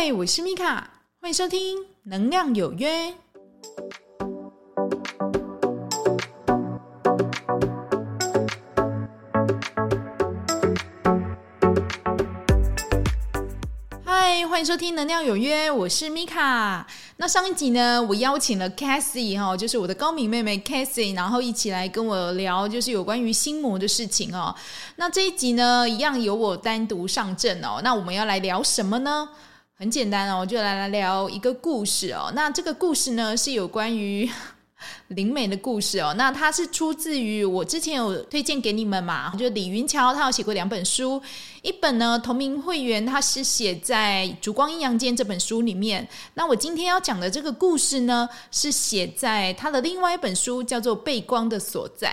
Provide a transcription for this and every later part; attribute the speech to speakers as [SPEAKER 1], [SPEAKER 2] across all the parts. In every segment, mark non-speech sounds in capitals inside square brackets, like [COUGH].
[SPEAKER 1] 嗨，我是米卡，欢迎收听《能量有约》。嗨，欢迎收听《能量有约》，我是米卡。那上一集呢，我邀请了 Cassie 哈，就是我的高敏妹妹 Cassie，然后一起来跟我聊，就是有关于心魔的事情哦。那这一集呢，一样由我单独上阵哦。那我们要来聊什么呢？很简单哦，我就来来聊一个故事哦。那这个故事呢，是有关于 [LAUGHS] 灵媒的故事哦。那它是出自于我之前有推荐给你们嘛，就李云桥他有写过两本书，一本呢同名会员，他是写在《烛光阴阳间》这本书里面。那我今天要讲的这个故事呢，是写在他的另外一本书，叫做《背光的所在》。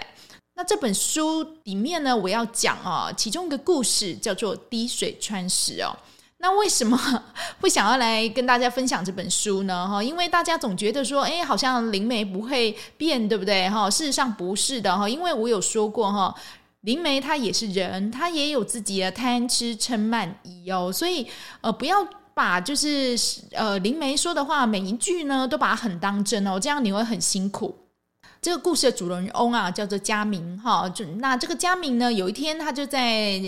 [SPEAKER 1] 那这本书里面呢，我要讲啊，其中一个故事叫做滴水穿石哦。那为什么 [LAUGHS] 会想要来跟大家分享这本书呢？哈，因为大家总觉得说，哎，好像灵媒不会变，对不对？哈，事实上不是的哈，因为我有说过哈，灵媒他也是人，他也有自己的贪吃嗔慢疑哦，所以呃，不要把就是呃灵媒说的话每一句呢都把它很当真哦，这样你会很辛苦。这个故事的主人翁啊，叫做佳明哈，就那这个佳明呢，有一天他就在。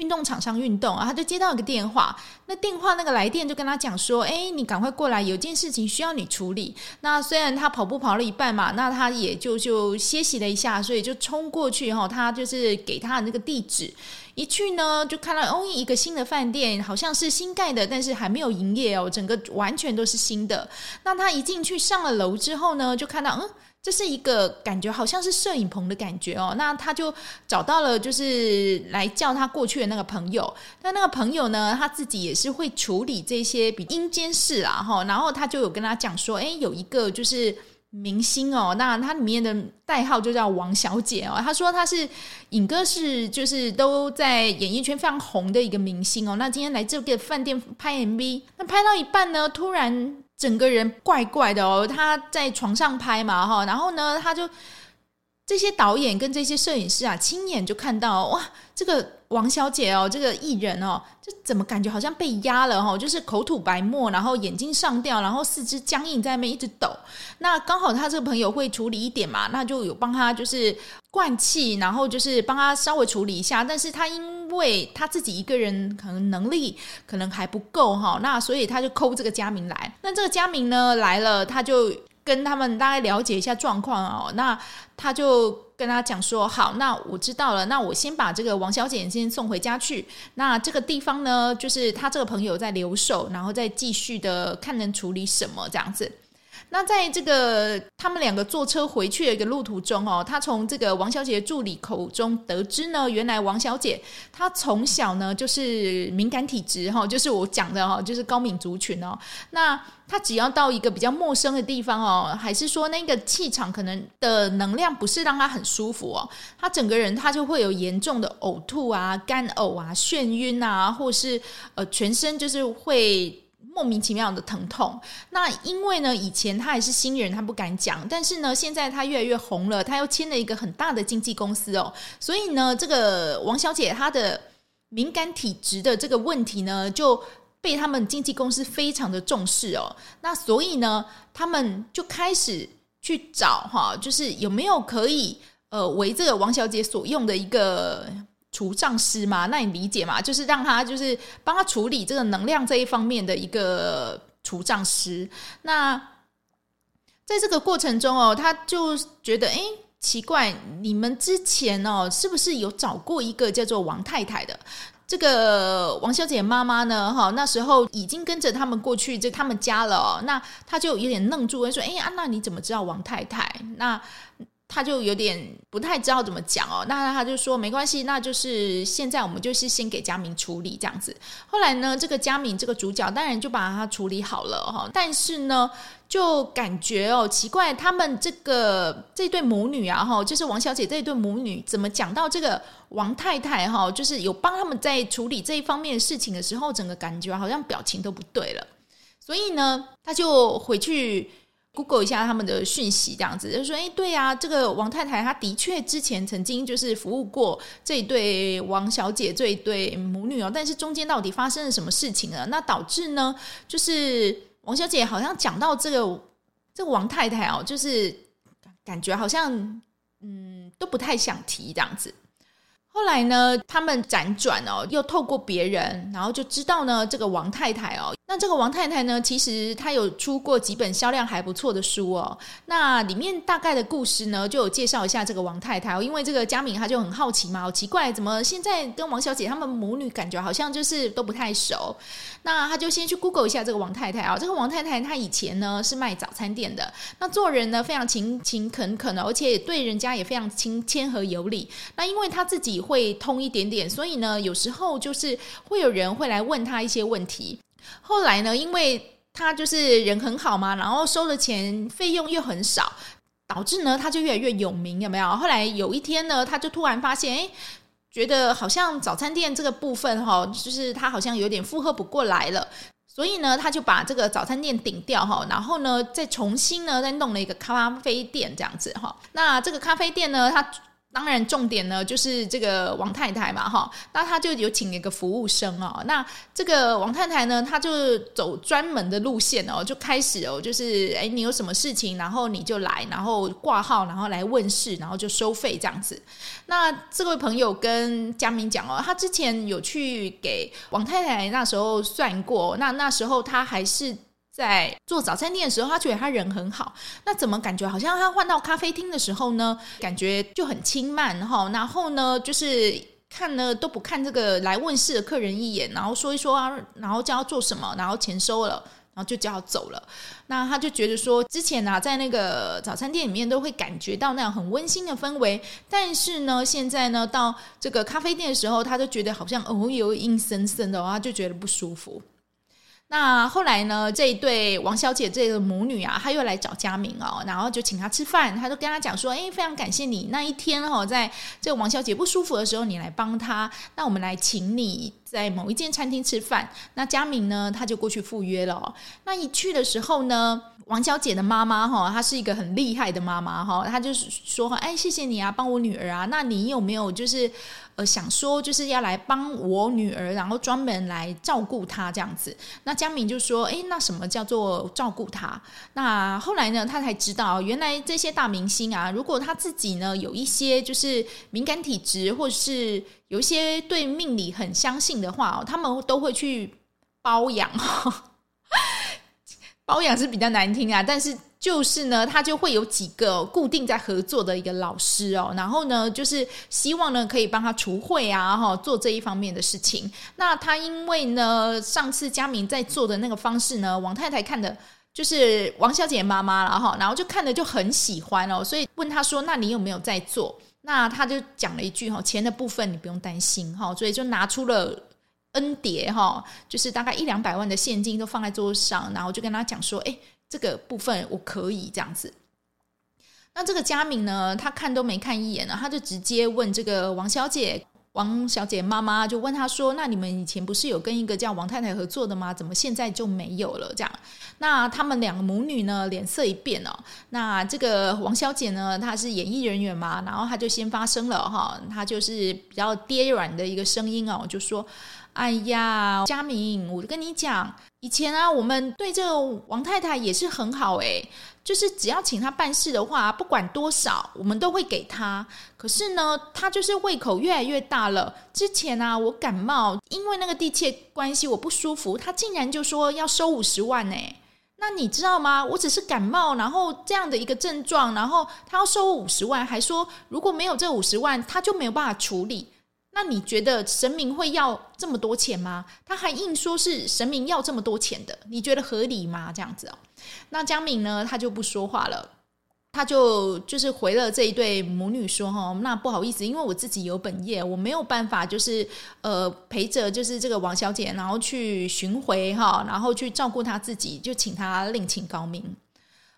[SPEAKER 1] 运动场上运动啊，他就接到一个电话。那电话那个来电就跟他讲说：“哎，你赶快过来，有件事情需要你处理。”那虽然他跑步跑了一半嘛，那他也就就歇息了一下，所以就冲过去哈。他就是给他的那个地址，一去呢就看到哦，一个新的饭店，好像是新盖的，但是还没有营业哦，整个完全都是新的。那他一进去上了楼之后呢，就看到嗯。这是一个感觉，好像是摄影棚的感觉哦。那他就找到了，就是来叫他过去的那个朋友。但那个朋友呢，他自己也是会处理这些比阴间事啊，哈。然后他就有跟他讲说，哎，有一个就是明星哦，那他里面的代号就叫王小姐哦。他说他是影哥是就是都在演艺圈非常红的一个明星哦。那今天来这个饭店拍 MV，那拍到一半呢，突然。整个人怪怪的哦，他在床上拍嘛哈，然后呢，他就这些导演跟这些摄影师啊，亲眼就看到哇，这个王小姐哦，这个艺人哦，这怎么感觉好像被压了哈？就是口吐白沫，然后眼睛上吊，然后四肢僵硬在那边一直抖。那刚好他这个朋友会处理一点嘛，那就有帮他就是灌气，然后就是帮他稍微处理一下。但是他因为他自己一个人可能能力可能还不够哈，那所以他就 call 这个佳明来。那这个佳明呢来了，他就跟他们大概了解一下状况哦。那他就跟他讲说：“好，那我知道了。那我先把这个王小姐先送回家去。那这个地方呢，就是他这个朋友在留守，然后再继续的看能处理什么这样子。”那在这个他们两个坐车回去的一个路途中哦，他从这个王小姐的助理口中得知呢，原来王小姐她从小呢就是敏感体质哈，就是我讲的哈，就是高敏族群哦。那她只要到一个比较陌生的地方哦，还是说那个气场可能的能量不是让她很舒服哦，她整个人她就会有严重的呕吐啊、干呕啊、眩晕啊，或是呃全身就是会。莫名其妙的疼痛，那因为呢，以前他还是新人，他不敢讲。但是呢，现在他越来越红了，他又签了一个很大的经纪公司哦，所以呢，这个王小姐她的敏感体质的这个问题呢，就被他们经纪公司非常的重视哦。那所以呢，他们就开始去找哈，就是有没有可以呃为这个王小姐所用的一个。除障师嘛，那你理解嘛？就是让他就是帮他处理这个能量这一方面的一个除障师。那在这个过程中哦，他就觉得哎，奇怪，你们之前哦，是不是有找过一个叫做王太太的？这个王小姐妈妈呢？哈，那时候已经跟着他们过去这他们家了。那他就有点愣住，说：“哎，安娜，你怎么知道王太太？”那他就有点不太知道怎么讲哦，那他就说没关系，那就是现在我们就是先给佳明处理这样子。后来呢，这个佳明这个主角当然就把他处理好了哈，但是呢，就感觉哦奇怪，他们这个这对母女啊哈，就是王小姐这对母女怎么讲到这个王太太哈，就是有帮他们在处理这一方面的事情的时候，整个感觉好像表情都不对了，所以呢，他就回去。Google 一下他们的讯息，这样子就说：“哎，对啊，这个王太太她的确之前曾经就是服务过这一对王小姐这一对母女哦，但是中间到底发生了什么事情呢？那导致呢，就是王小姐好像讲到这个这个王太太哦，就是感觉好像嗯都不太想提这样子。后来呢，他们辗转哦，又透过别人，然后就知道呢，这个王太太哦。”那这个王太太呢，其实她有出过几本销量还不错的书哦。那里面大概的故事呢，就有介绍一下这个王太太哦。因为这个嘉敏，她就很好奇嘛，好奇怪，怎么现在跟王小姐他们母女感觉好像就是都不太熟。那他就先去 Google 一下这个王太太啊。这个王太太她以前呢是卖早餐店的，那做人呢非常勤勤恳恳的，而且对人家也非常亲谦和有礼。那因为她自己会通一点点，所以呢有时候就是会有人会来问她一些问题。后来呢，因为他就是人很好嘛，然后收的钱费用又很少，导致呢他就越来越有名，有没有？后来有一天呢，他就突然发现，哎，觉得好像早餐店这个部分哈，就是他好像有点负荷不过来了，所以呢，他就把这个早餐店顶掉哈，然后呢，再重新呢再弄了一个咖啡店这样子哈。那这个咖啡店呢，它当然，重点呢就是这个王太太嘛，哈，那她就有请一个服务生哦。那这个王太太呢，她就走专门的路线哦，就开始哦，就是哎，你有什么事情，然后你就来，然后挂号，然后来问事，然后就收费这样子。那这位朋友跟佳明讲哦，他之前有去给王太太那时候算过，那那时候他还是。在做早餐店的时候，他觉得他人很好。那怎么感觉好像他换到咖啡厅的时候呢？感觉就很轻慢哈。然后呢，就是看呢都不看这个来问事的客人一眼，然后说一说啊，然后叫他做什么，然后钱收了，然后就叫他走了。那他就觉得说，之前啊，在那个早餐店里面都会感觉到那样很温馨的氛围，但是呢，现在呢，到这个咖啡店的时候，他就觉得好像哦，有阴森森的，他就觉得不舒服。那后来呢，这一对王小姐这个母女啊，她又来找佳明哦，然后就请他吃饭，她就跟她讲说，哎，非常感谢你那一天哦，在这王小姐不舒服的时候，你来帮她，那我们来请你在某一间餐厅吃饭。那佳明呢，他就过去赴约了哦。那一去的时候呢，王小姐的妈妈哈，她是一个很厉害的妈妈哈，她就是说，哎，谢谢你啊，帮我女儿啊。那你有没有就是？呃，想说就是要来帮我女儿，然后专门来照顾她这样子。那佳明就说：“诶，那什么叫做照顾她？”那后来呢，他才知道，原来这些大明星啊，如果他自己呢有一些就是敏感体质，或者是有一些对命理很相信的话，他们都会去包养。[LAUGHS] 包养是比较难听啊，但是。就是呢，他就会有几个固定在合作的一个老师哦，然后呢，就是希望呢可以帮他除秽啊，哈，做这一方面的事情。那他因为呢，上次佳明在做的那个方式呢，王太太看的，就是王小姐妈妈了哈，然后就看的就很喜欢哦，所以问他说：“那你有没有在做？”那他就讲了一句哈：“钱的部分你不用担心哈。”所以就拿出了 N 叠哈，就是大概一两百万的现金都放在桌上，然后就跟他讲说：“哎。”这个部分我可以这样子。那这个佳敏呢，他看都没看一眼呢，他就直接问这个王小姐，王小姐妈妈就问他说：“那你们以前不是有跟一个叫王太太合作的吗？怎么现在就没有了？”这样，那他们两个母女呢，脸色一变哦。那这个王小姐呢，她是演艺人员嘛，然后她就先发声了哈，她就是比较跌软的一个声音哦，就说。哎呀，佳明，我跟你讲，以前啊，我们对这个王太太也是很好诶，就是只要请她办事的话，不管多少，我们都会给她。可是呢，她就是胃口越来越大了。之前啊，我感冒，因为那个缔结关系，我不舒服，她竟然就说要收五十万呢。那你知道吗？我只是感冒，然后这样的一个症状，然后她要收五十万，还说如果没有这五十万，她就没有办法处理。那你觉得神明会要这么多钱吗？他还硬说是神明要这么多钱的，你觉得合理吗？这样子哦，那佳明呢，他就不说话了，他就就是回了这一对母女说哈，那不好意思，因为我自己有本业，我没有办法就是呃陪着就是这个王小姐，然后去巡回哈，然后去照顾她自己，就请她另请高明。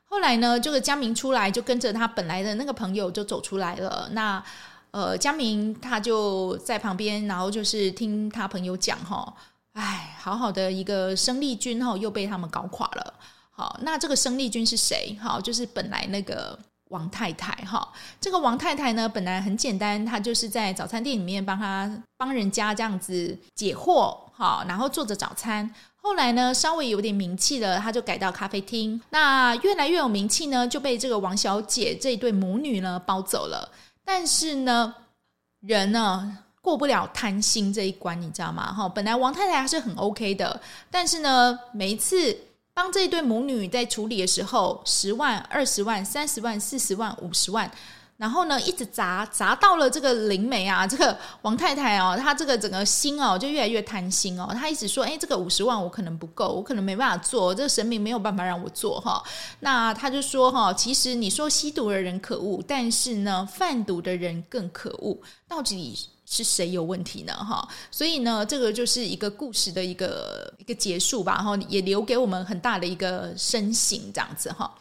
[SPEAKER 1] 后来呢，这个佳明出来就跟着他本来的那个朋友就走出来了，那。呃，佳明他就在旁边，然后就是听他朋友讲哈，哎，好好的一个生力军哈，又被他们搞垮了。好，那这个生力军是谁？好，就是本来那个王太太。哈，这个王太太呢，本来很简单，她就是在早餐店里面帮她帮人家这样子解惑，哈，然后做着早餐。后来呢，稍微有点名气了，她就改到咖啡厅。那越来越有名气呢，就被这个王小姐这一对母女呢包走了。但是呢，人呢过不了贪心这一关，你知道吗？哈，本来王太太还是很 OK 的，但是呢，每一次帮这一对母女在处理的时候，十万、二十万、三十万、四十万、五十万。然后呢，一直砸砸到了这个灵媒啊，这个王太太哦，她这个整个心哦，就越来越贪心哦。她一直说，哎，这个五十万我可能不够，我可能没办法做，这个神明没有办法让我做哈。那她就说哈，其实你说吸毒的人可恶，但是呢，贩毒的人更可恶，到底是谁有问题呢？哈，所以呢，这个就是一个故事的一个一个结束吧，然后也留给我们很大的一个深省，这样子哈。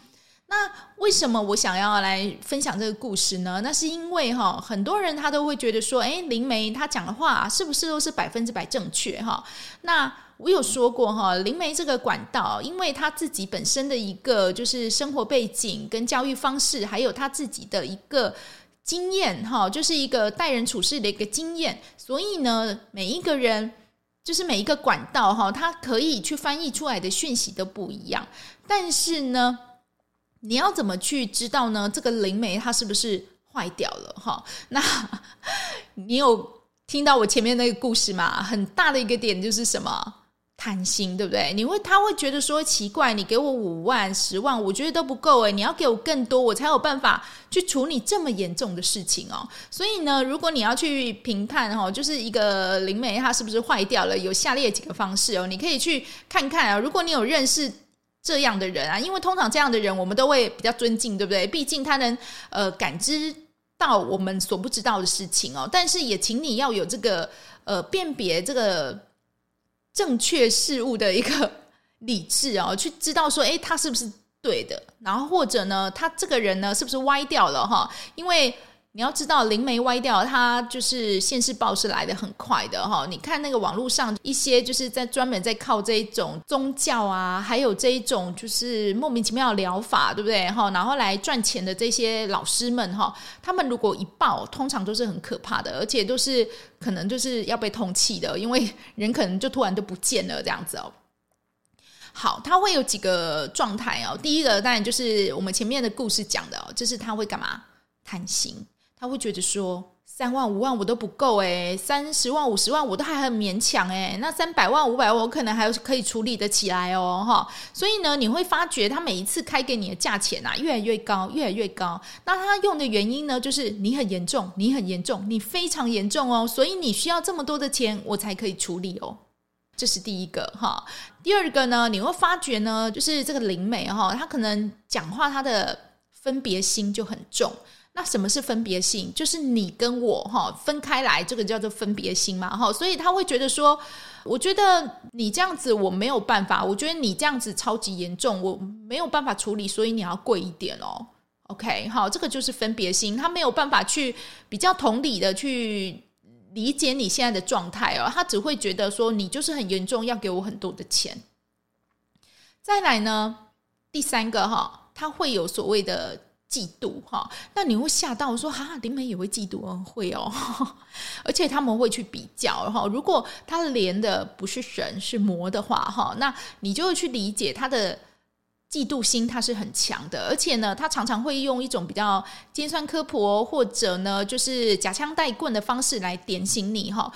[SPEAKER 1] 那为什么我想要来分享这个故事呢？那是因为哈，很多人他都会觉得说，诶，灵媒他讲的话是不是都是百分之百正确哈？那我有说过哈，灵媒这个管道，因为他自己本身的一个就是生活背景跟教育方式，还有他自己的一个经验哈，就是一个待人处事的一个经验，所以呢，每一个人就是每一个管道哈，他可以去翻译出来的讯息都不一样，但是呢。你要怎么去知道呢？这个灵媒它是不是坏掉了？哈，那 [LAUGHS] 你有听到我前面那个故事吗？很大的一个点就是什么？贪心，对不对？你会他会觉得说奇怪，你给我五万、十万，我觉得都不够诶，你要给我更多，我才有办法去处理这么严重的事情哦。所以呢，如果你要去评判哈，就是一个灵媒它是不是坏掉了，有下列几个方式哦，你可以去看看啊。如果你有认识。这样的人啊，因为通常这样的人，我们都会比较尊敬，对不对？毕竟他能呃感知到我们所不知道的事情哦。但是也请你要有这个呃辨别这个正确事物的一个理智哦，[LAUGHS] 去知道说，诶，他是不是对的？然后或者呢，他这个人呢，是不是歪掉了哈？因为你要知道，灵媒歪掉，它就是现世报是来得很快的哈。你看那个网络上一些，就是在专门在靠这一种宗教啊，还有这一种就是莫名其妙的疗法，对不对哈？然后来赚钱的这些老师们哈，他们如果一爆，通常都是很可怕的，而且都是可能就是要被通气的，因为人可能就突然就不见了这样子哦。好，他会有几个状态哦。第一个当然就是我们前面的故事讲的哦，就是他会干嘛？贪心。他会觉得说三万五万我都不够诶，三十万五十万我都还很勉强诶，那三百万五百万我可能还可以处理得起来哦哈。所以呢，你会发觉他每一次开给你的价钱啊，越来越高，越来越高。那他用的原因呢，就是你很严重，你很严重，你非常严重哦，所以你需要这么多的钱，我才可以处理哦。这是第一个哈。第二个呢，你会发觉呢，就是这个灵媒哈，他可能讲话他的分别心就很重。那什么是分别心？就是你跟我哈分开来，这个叫做分别心嘛哈。所以他会觉得说，我觉得你这样子我没有办法，我觉得你这样子超级严重，我没有办法处理，所以你要贵一点哦。OK，好，这个就是分别心，他没有办法去比较同理的去理解你现在的状态哦，他只会觉得说你就是很严重，要给我很多的钱。再来呢，第三个哈，他会有所谓的。嫉妒哈，那你会吓到我说哈，灵媒也会嫉妒哦，会哦，[LAUGHS] 而且他们会去比较哈。如果他连的不是神是魔的话哈，那你就会去理解他的嫉妒心，他是很强的，而且呢，他常常会用一种比较尖酸刻薄或者呢，就是夹枪带棍的方式来点醒你哈，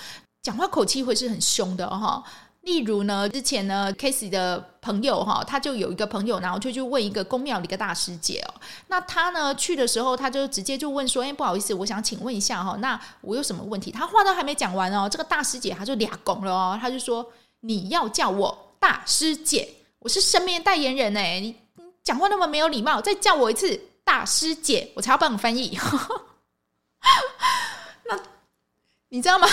[SPEAKER 1] 讲话口气会是很凶的哈。例如呢，之前呢，Casey 的朋友哈，他就有一个朋友，然后就去问一个公庙的一个大师姐哦。那他呢去的时候，他就直接就问说：“哎，不好意思，我想请问一下哈，那我有什么问题？”他话都还没讲完哦，这个大师姐他就俩拱了哦，他就说：“你要叫我大师姐，我是神明代言人哎，你你讲话那么没有礼貌，再叫我一次大师姐，我才要帮你翻译。”那你知道吗？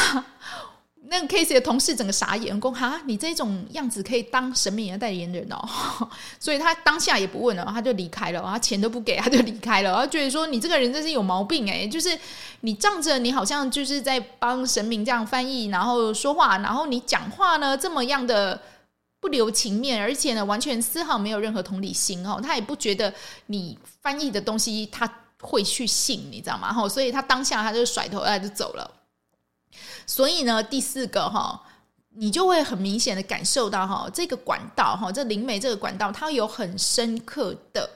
[SPEAKER 1] 那个 case 的同事整个傻眼，说哈，你这种样子可以当神明的代言人哦，[LAUGHS] 所以他当下也不问了，他就离开了，他钱都不给，他就离开了，他觉得说你这个人真是有毛病诶，就是你仗着你好像就是在帮神明这样翻译，然后说话，然后你讲话呢这么样的不留情面，而且呢，完全丝毫没有任何同理心哦，他也不觉得你翻译的东西他会去信，你知道吗？哈，所以他当下他就甩头哎就走了。所以呢，第四个哈，你就会很明显的感受到哈，这个管道哈，这灵媒这个管道，它有很深刻的。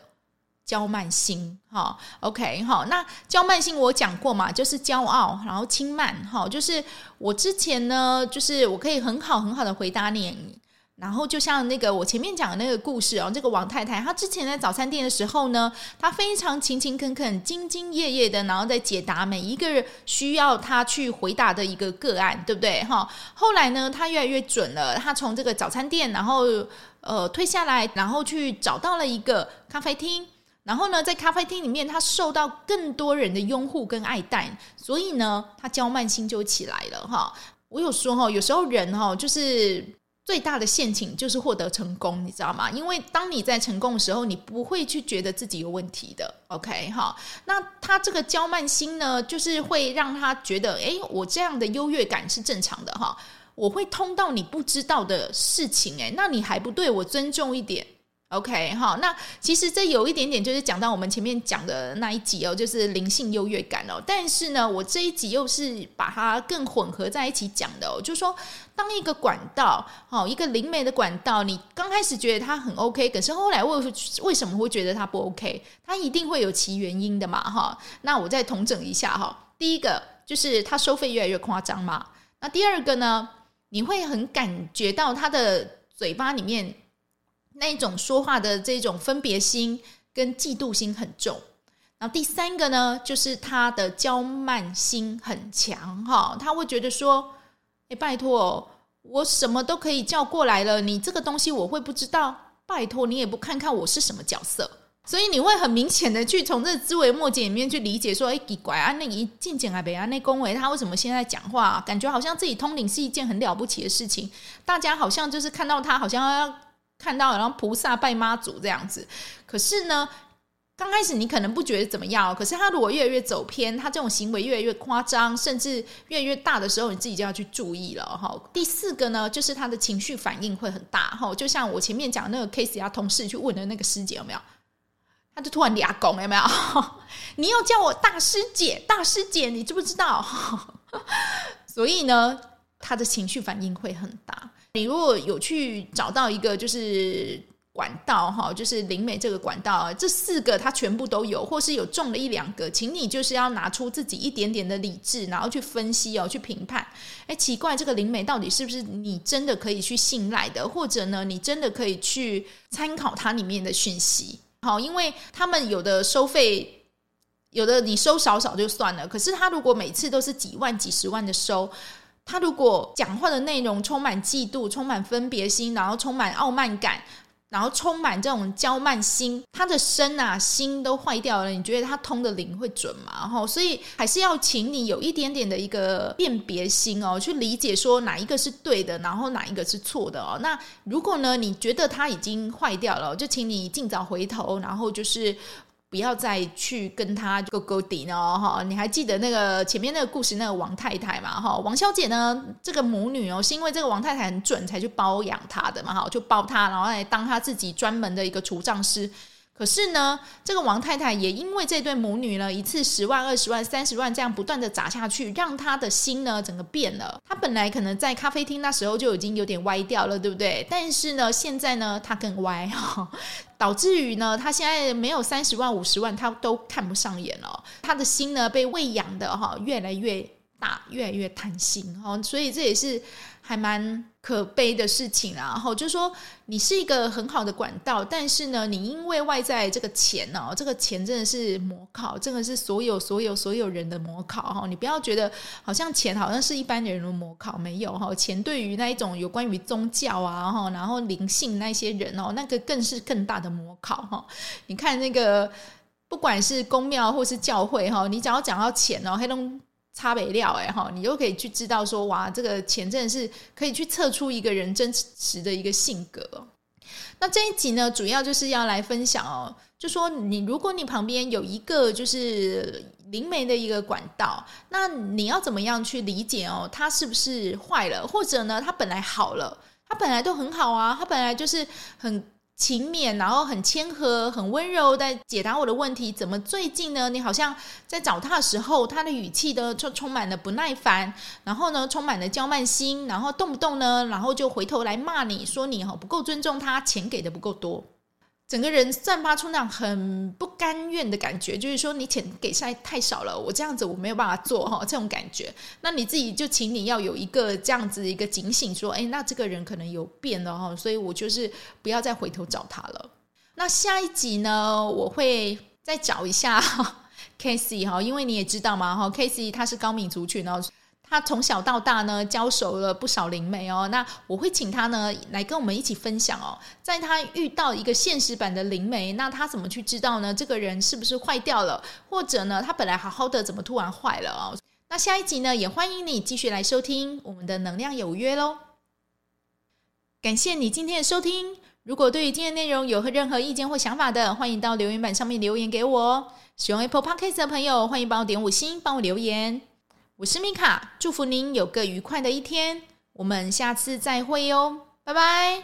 [SPEAKER 1] 娇慢心，哈，OK，哈，那娇慢心我讲过嘛，就是骄傲，然后轻慢，哈，就是我之前呢，就是我可以很好很好的回答你，然后就像那个我前面讲的那个故事哦，这个王太太她之前在早餐店的时候呢，她非常勤勤恳恳、兢兢业业的，然后在解答每一个需要她去回答的一个个案，对不对？哈，后来呢，她越来越准了，她从这个早餐店，然后呃退下来，然后去找到了一个咖啡厅。然后呢，在咖啡厅里面，他受到更多人的拥护跟爱戴，所以呢，他娇慢心就起来了哈。我有说哈，有时候人哈，就是最大的陷阱就是获得成功，你知道吗？因为当你在成功的时候，你不会去觉得自己有问题的。OK 哈，那他这个骄慢心呢，就是会让他觉得，诶，我这样的优越感是正常的哈。我会通到你不知道的事情，诶，那你还不对我尊重一点？OK，好，那其实这有一点点就是讲到我们前面讲的那一集哦，就是灵性优越感哦。但是呢，我这一集又是把它更混合在一起讲的哦，就是说，当一个管道，好，一个灵媒的管道，你刚开始觉得它很 OK，可是后来为为什么会觉得它不 OK？它一定会有其原因的嘛，哈。那我再统整一下哈，第一个就是它收费越来越夸张嘛。那第二个呢，你会很感觉到他的嘴巴里面。那一种说话的这种分别心跟嫉妒心很重，然后第三个呢，就是他的骄慢心很强哈，他会觉得说，哎，拜托，我什么都可以叫过来了，你这个东西我会不知道？拜托，你也不看看我是什么角色，所以你会很明显的去从这个枝微末节里面去理解说，哎，奇怪啊，那一进讲啊，北啊，那恭维他为什么现在讲话，感觉好像自己通灵是一件很了不起的事情，大家好像就是看到他好像要。看到，然后菩萨拜妈祖这样子，可是呢，刚开始你可能不觉得怎么样，可是他如果越来越走偏，他这种行为越来越夸张，甚至越来越大的时候，你自己就要去注意了哈。第四个呢，就是他的情绪反应会很大哈，就像我前面讲那个 case，他同事去问的那个师姐有没有，他就突然俩拱有没有？[LAUGHS] 你又叫我大师姐，大师姐，你知不知道？[LAUGHS] 所以呢，他的情绪反应会很大。你如果有去找到一个就是管道哈，就是灵媒这个管道，这四个它全部都有，或是有中了一两个，请你就是要拿出自己一点点的理智，然后去分析哦，去评判。哎，奇怪，这个灵媒到底是不是你真的可以去信赖的，或者呢，你真的可以去参考它里面的讯息？好，因为他们有的收费，有的你收少少就算了，可是他如果每次都是几万、几十万的收。他如果讲话的内容充满嫉妒、充满分别心，然后充满傲慢感，然后充满这种骄慢心，他的身啊心都坏掉了。你觉得他通的灵会准吗？哈，所以还是要请你有一点点的一个辨别心哦，去理解说哪一个是对的，然后哪一个是错的哦。那如果呢，你觉得他已经坏掉了，就请你尽早回头，然后就是。不要再去跟他勾勾底呢，哈！你还记得那个前面那个故事，那个王太太嘛，哈？王小姐呢，这个母女哦，是因为这个王太太很准，才去包养她的嘛，哈，就包她，然后来当她自己专门的一个除障师。可是呢，这个王太太也因为这对母女呢，一次十万、二十万、三十万这样不断的砸下去，让她的心呢整个变了。她本来可能在咖啡厅那时候就已经有点歪掉了，对不对？但是呢，现在呢，她更歪哈，[LAUGHS] 导致于呢，她现在没有三十万、五十万，她都看不上眼了。她的心呢，被喂养的哈，越来越大，越来越贪心哈，所以这也是。还蛮可悲的事情啊，然后就是说你是一个很好的管道，但是呢，你因为外在这个钱哦，这个钱真的是模考，真的是所有所有所有人的模考哈。你不要觉得好像钱好像是一般人的模考，没有哈。钱对于那一种有关于宗教啊哈，然后灵性那些人哦，那个更是更大的模考哈。你看那个不管是宫庙或是教会哈，你只要讲到钱哦，黑龙。差别料哎哈，你就可以去知道说哇，这个钱真的是可以去测出一个人真实的一个性格。那这一集呢，主要就是要来分享哦，就说你如果你旁边有一个就是灵媒的一个管道，那你要怎么样去理解哦，它是不是坏了，或者呢，它本来好了，它本来都很好啊，它本来就是很勤勉，然后很谦和、很温柔在解答我的问题。怎么最近呢？你好像在找他的时候，他的语气都充充满了不耐烦，然后呢充满了娇慢心，然后动不动呢，然后就回头来骂你说你哈不够尊重他，钱给的不够多。整个人散发出那种很不甘愿的感觉，就是说你钱给太太少了，我这样子我没有办法做哈，这种感觉。那你自己就请你要有一个这样子一个警醒，说，哎，那这个人可能有变了哈，所以我就是不要再回头找他了。那下一集呢，我会再找一下 Casey 哈，因为你也知道嘛哈，Casey 他是高敏族群哦。他从小到大呢，交熟了不少灵媒哦。那我会请他呢来跟我们一起分享哦，在他遇到一个现实版的灵媒，那他怎么去知道呢？这个人是不是坏掉了，或者呢，他本来好好的，怎么突然坏了哦？那下一集呢，也欢迎你继续来收听我们的能量有约喽。感谢你今天的收听。如果对于今天内容有任何意见或想法的，欢迎到留言板上面留言给我哦。使用 Apple Podcast 的朋友，欢迎帮我点五星，帮我留言。我是米卡，祝福您有个愉快的一天，我们下次再会哟，拜拜。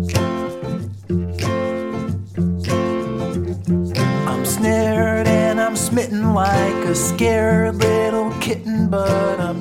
[SPEAKER 2] Like a scared little kitten, but I'm